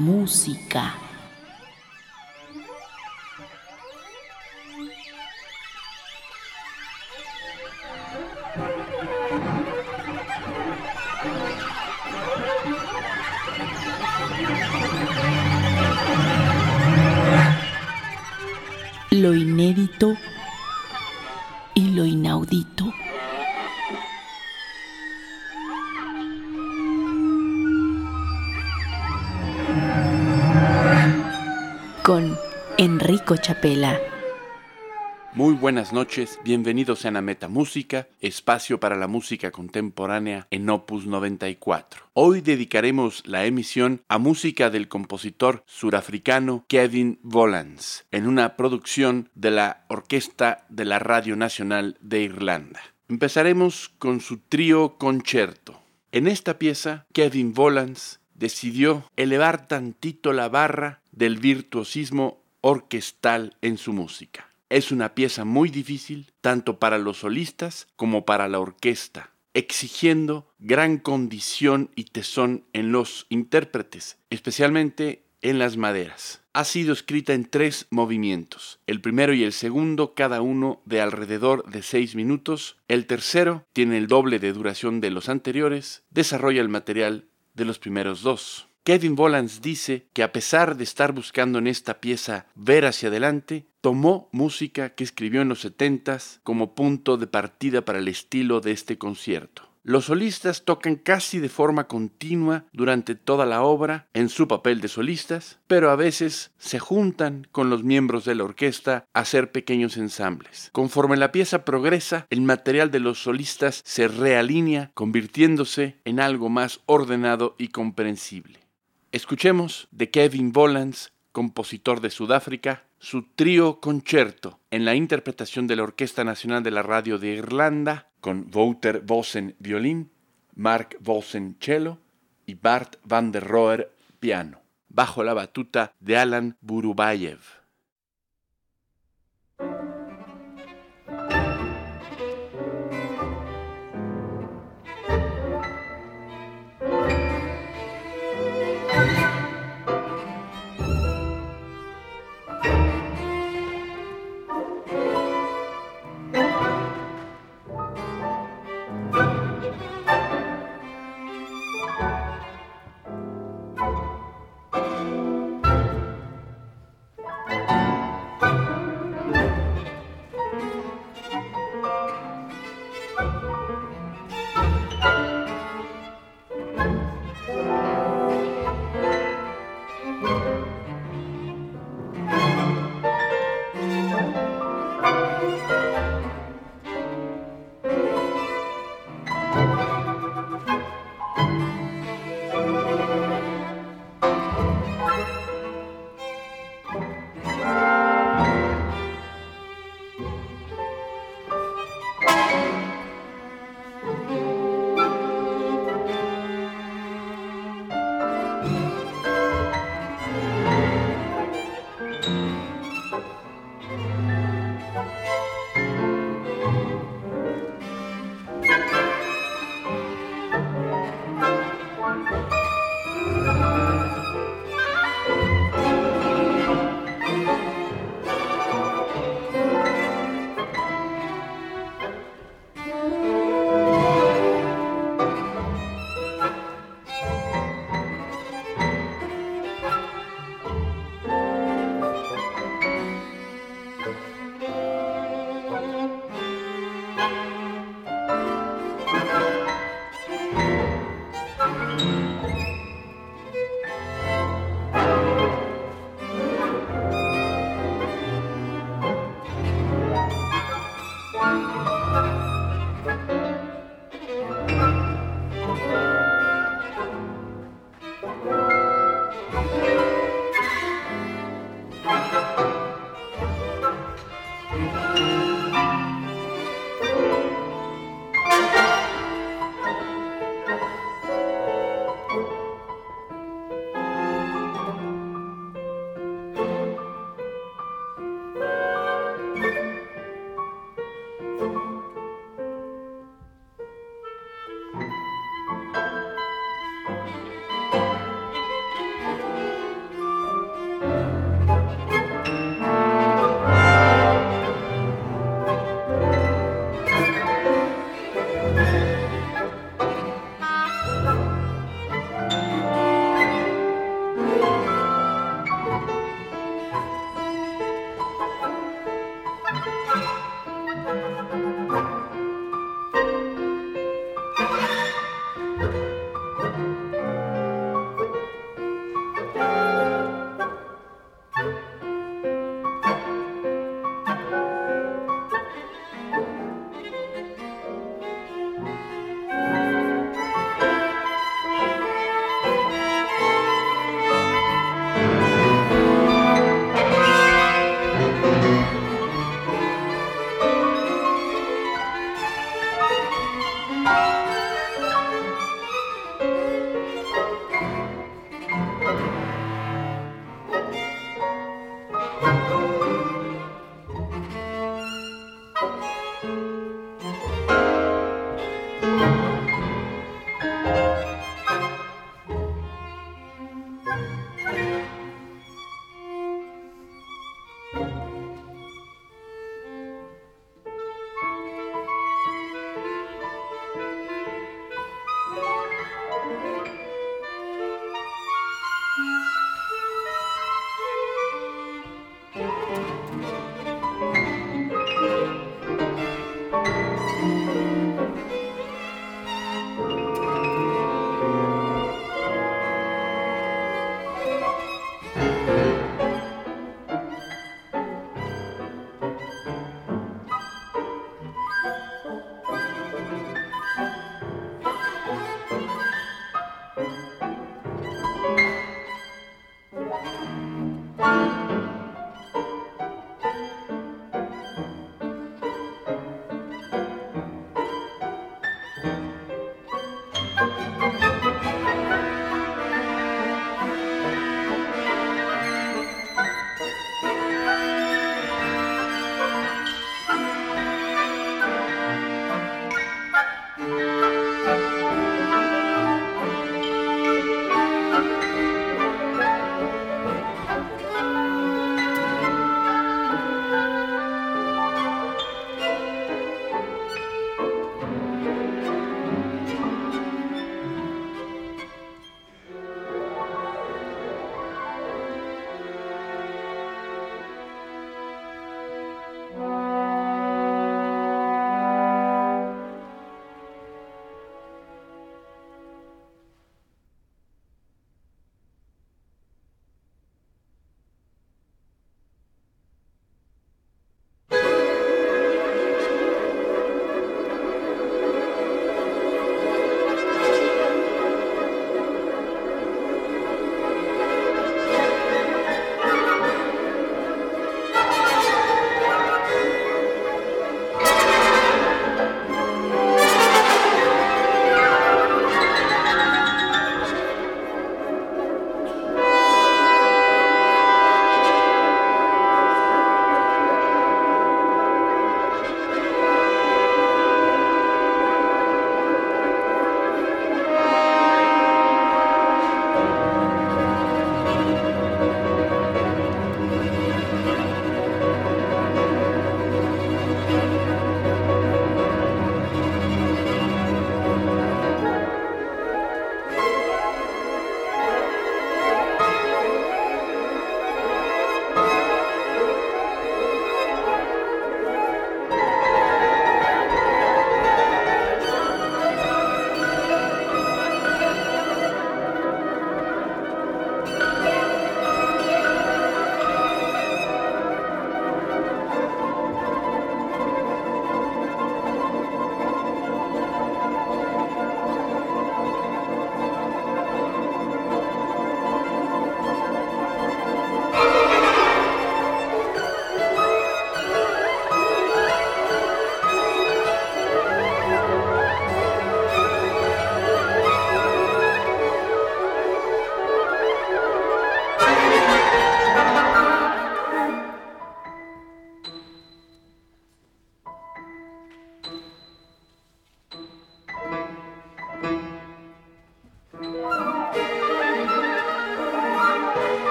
Metamúsica. Buenas noches, bienvenidos a Meta Música, espacio para la música contemporánea en Opus 94. Hoy dedicaremos la emisión a música del compositor surafricano Kevin Volans, en una producción de la Orquesta de la Radio Nacional de Irlanda. Empezaremos con su trío concerto. En esta pieza, Kevin Volans decidió elevar tantito la barra del virtuosismo orquestal en su música. Es una pieza muy difícil tanto para los solistas como para la orquesta, exigiendo gran condición y tesón en los intérpretes, especialmente en las maderas. Ha sido escrita en tres movimientos, el primero y el segundo cada uno de alrededor de seis minutos, el tercero tiene el doble de duración de los anteriores, desarrolla el material de los primeros dos. Kevin Volans dice que a pesar de estar buscando en esta pieza ver hacia adelante, tomó música que escribió en los setentas como punto de partida para el estilo de este concierto. Los solistas tocan casi de forma continua durante toda la obra en su papel de solistas, pero a veces se juntan con los miembros de la orquesta a hacer pequeños ensambles. Conforme la pieza progresa, el material de los solistas se realinea, convirtiéndose en algo más ordenado y comprensible. Escuchemos de Kevin Volans, compositor de Sudáfrica, su trío concerto en la interpretación de la Orquesta Nacional de la Radio de Irlanda con Wouter Vossen violín, Mark Vossen cello y Bart van der Roer piano, bajo la batuta de Alan Burubayev.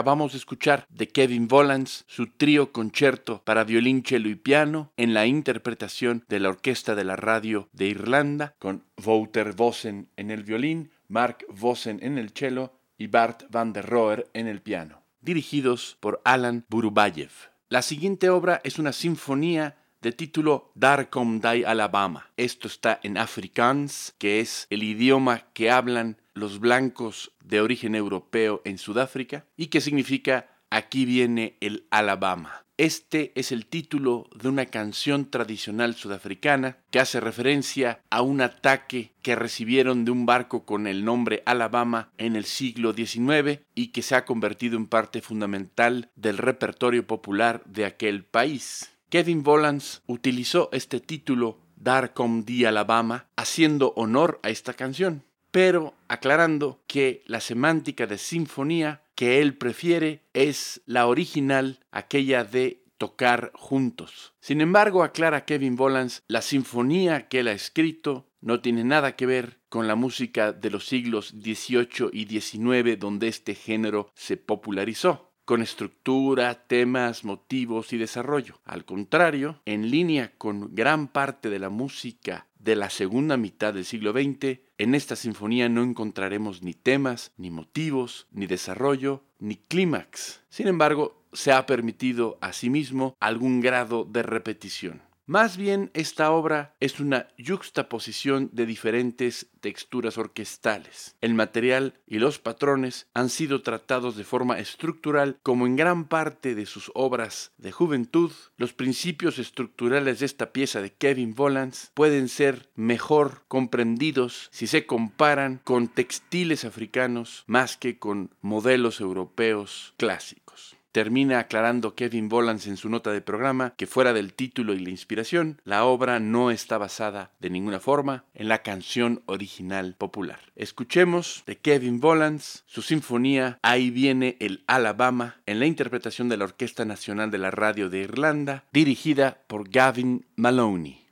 Acabamos de escuchar de Kevin Volans su trío concierto para violín, cello y piano en la interpretación de la Orquesta de la Radio de Irlanda con Wouter Vossen en el violín, Mark Vossen en el cello y Bart van der Rohe en el piano, dirigidos por Alan Burubayev. La siguiente obra es una sinfonía de título Darkom Dai Alabama. Esto está en Afrikaans, que es el idioma que hablan los blancos de origen europeo en Sudáfrica y que significa aquí viene el Alabama. Este es el título de una canción tradicional sudafricana que hace referencia a un ataque que recibieron de un barco con el nombre Alabama en el siglo XIX y que se ha convertido en parte fundamental del repertorio popular de aquel país. Kevin Volans utilizó este título Darkom di Alabama haciendo honor a esta canción pero aclarando que la semántica de sinfonía que él prefiere es la original, aquella de tocar juntos. Sin embargo, aclara Kevin Bolans, la sinfonía que él ha escrito no tiene nada que ver con la música de los siglos XVIII y XIX donde este género se popularizó con estructura, temas, motivos y desarrollo. Al contrario, en línea con gran parte de la música de la segunda mitad del siglo XX, en esta sinfonía no encontraremos ni temas, ni motivos, ni desarrollo, ni clímax. Sin embargo, se ha permitido asimismo algún grado de repetición. Más bien esta obra es una yuxtaposición de diferentes texturas orquestales. El material y los patrones han sido tratados de forma estructural como en gran parte de sus obras de juventud. Los principios estructurales de esta pieza de Kevin Volans pueden ser mejor comprendidos si se comparan con textiles africanos más que con modelos europeos clásicos. Termina aclarando Kevin Volans en su nota de programa que fuera del título y la inspiración, la obra no está basada de ninguna forma en la canción original popular. Escuchemos de Kevin Volans su sinfonía Ahí viene el Alabama en la interpretación de la Orquesta Nacional de la Radio de Irlanda, dirigida por Gavin Maloney.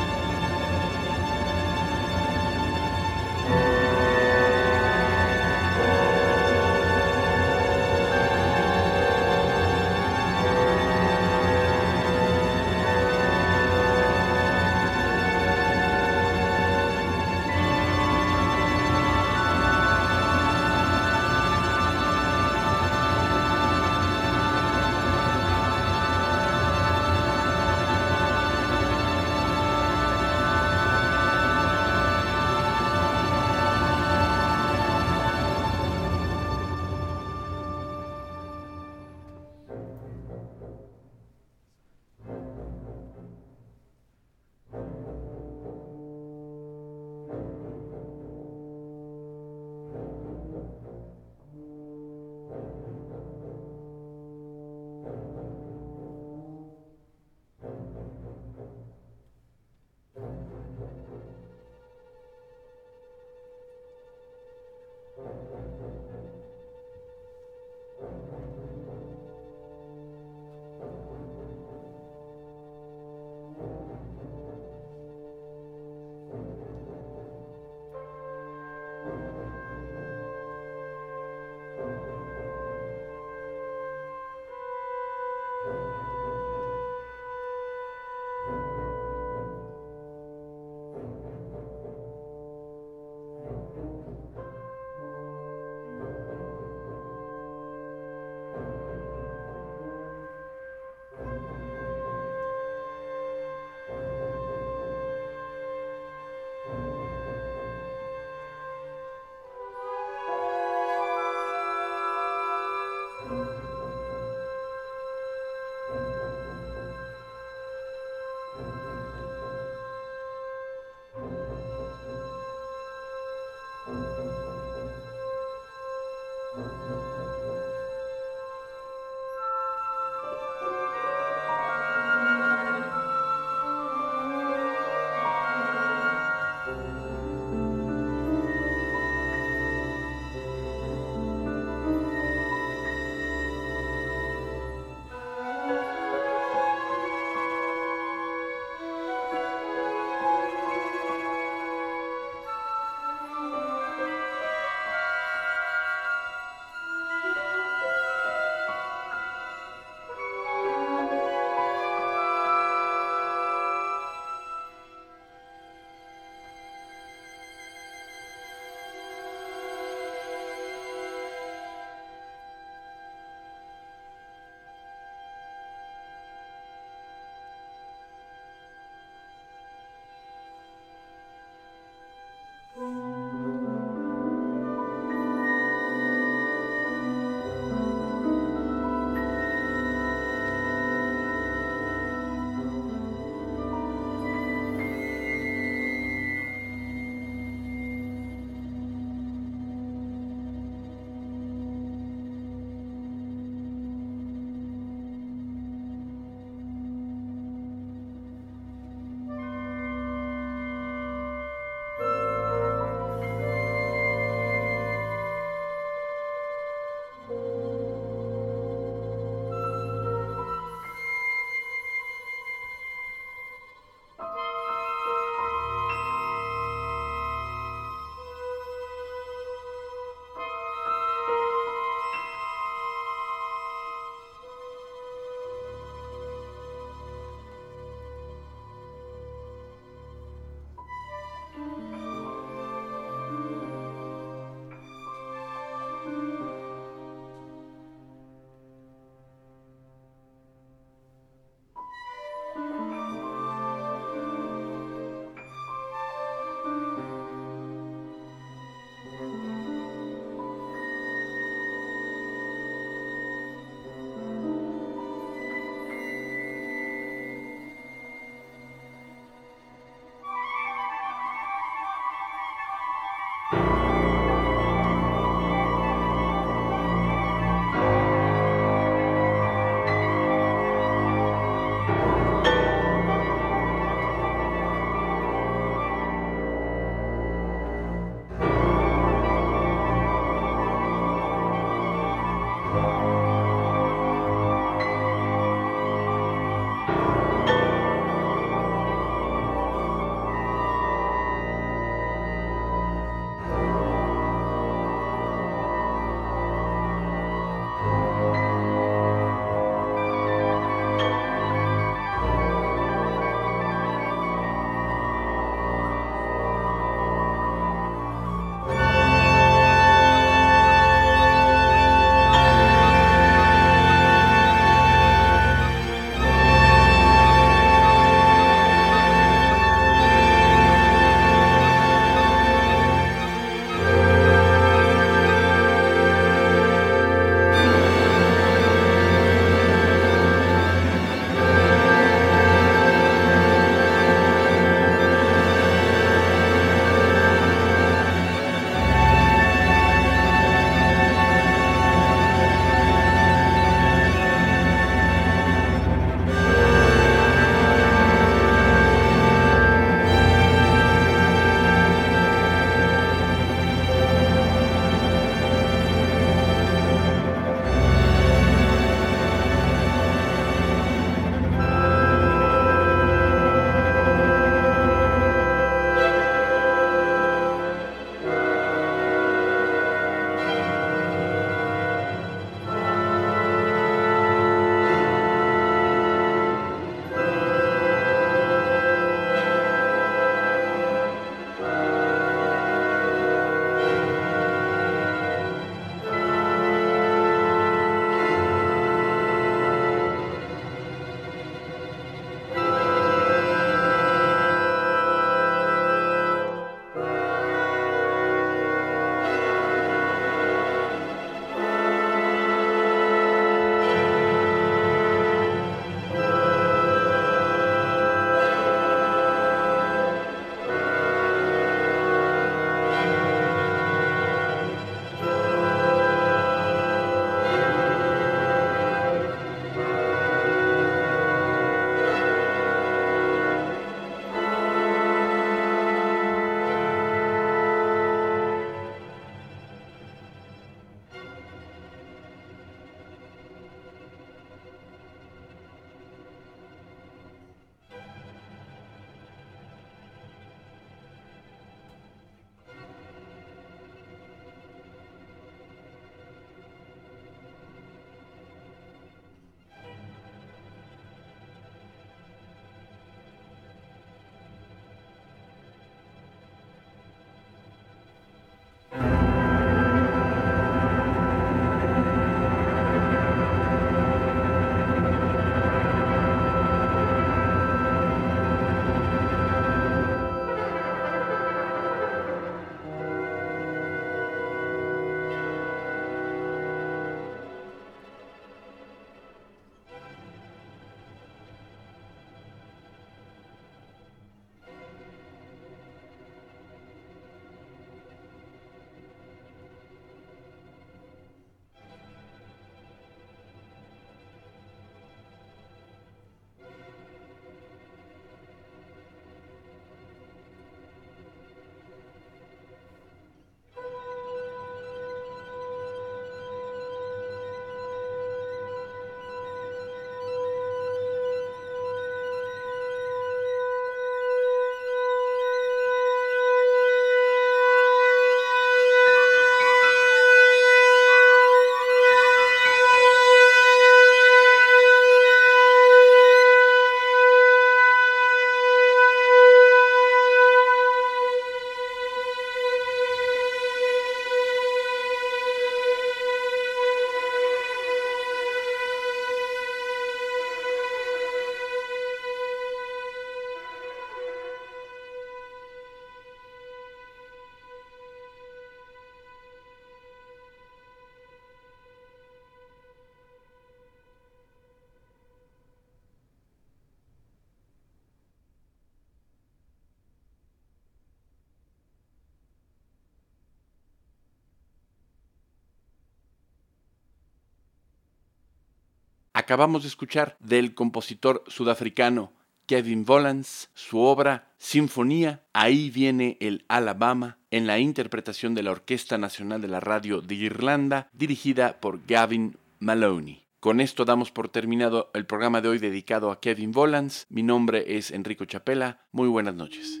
Acabamos de escuchar del compositor sudafricano Kevin Volans su obra Sinfonía, ahí viene el Alabama, en la interpretación de la Orquesta Nacional de la Radio de Irlanda, dirigida por Gavin Maloney. Con esto damos por terminado el programa de hoy dedicado a Kevin Volans. Mi nombre es Enrico Chapela. Muy buenas noches.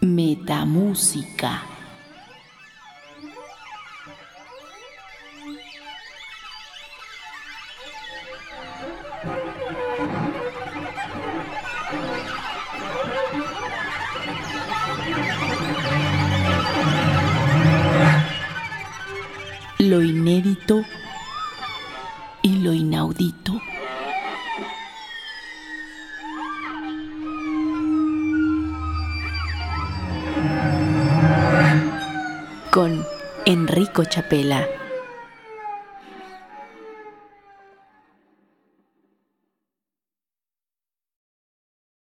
Metamúsica. Lo inédito y lo inaudito. con Enrico Chapela.